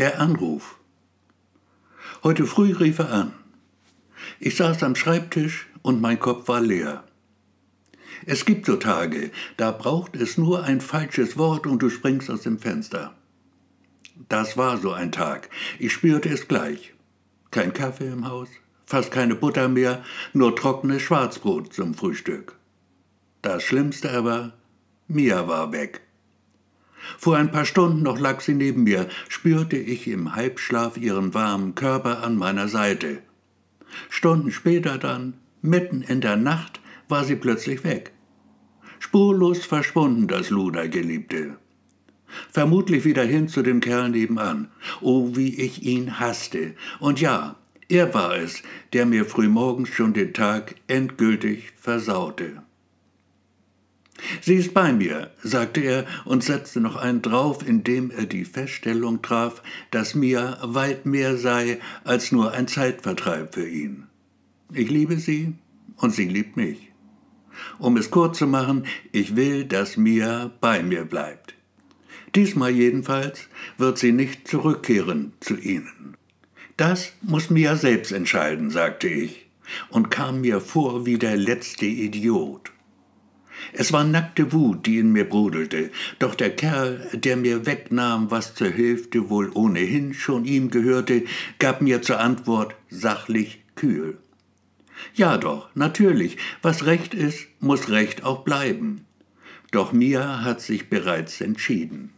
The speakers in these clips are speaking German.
Der Anruf. Heute früh rief er an. Ich saß am Schreibtisch und mein Kopf war leer. Es gibt so Tage, da braucht es nur ein falsches Wort und du springst aus dem Fenster. Das war so ein Tag. Ich spürte es gleich. Kein Kaffee im Haus, fast keine Butter mehr, nur trockenes Schwarzbrot zum Frühstück. Das Schlimmste aber, Mia war weg. Vor ein paar Stunden noch lag sie neben mir, spürte ich im Halbschlaf ihren warmen Körper an meiner Seite. Stunden später dann, mitten in der Nacht, war sie plötzlich weg. Spurlos verschwunden das Ludergeliebte. Vermutlich wieder hin zu dem Kerl nebenan. Oh, wie ich ihn hasste. Und ja, er war es, der mir frühmorgens schon den Tag endgültig versaute. Sie ist bei mir, sagte er und setzte noch einen drauf, indem er die Feststellung traf, dass Mia weit mehr sei als nur ein Zeitvertreib für ihn. Ich liebe sie und sie liebt mich. Um es kurz zu machen, ich will, dass Mia bei mir bleibt. Diesmal jedenfalls wird sie nicht zurückkehren zu Ihnen. Das muss Mia selbst entscheiden, sagte ich und kam mir vor wie der letzte Idiot. Es war nackte Wut, die in mir brodelte, doch der Kerl, der mir wegnahm, was zur Hälfte wohl ohnehin schon ihm gehörte, gab mir zur Antwort sachlich kühl. Ja doch, natürlich, was recht ist, muss recht auch bleiben. Doch Mia hat sich bereits entschieden.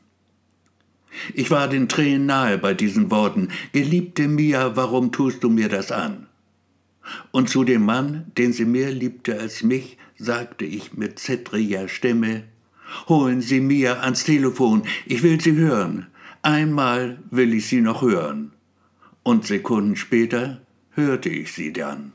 Ich war den Tränen nahe bei diesen Worten. Geliebte Mia, warum tust du mir das an? Und zu dem Mann, den sie mehr liebte als mich, sagte ich mit zittriger Stimme, Holen Sie Mia ans Telefon, ich will sie hören. Einmal will ich sie noch hören. Und Sekunden später hörte ich sie dann.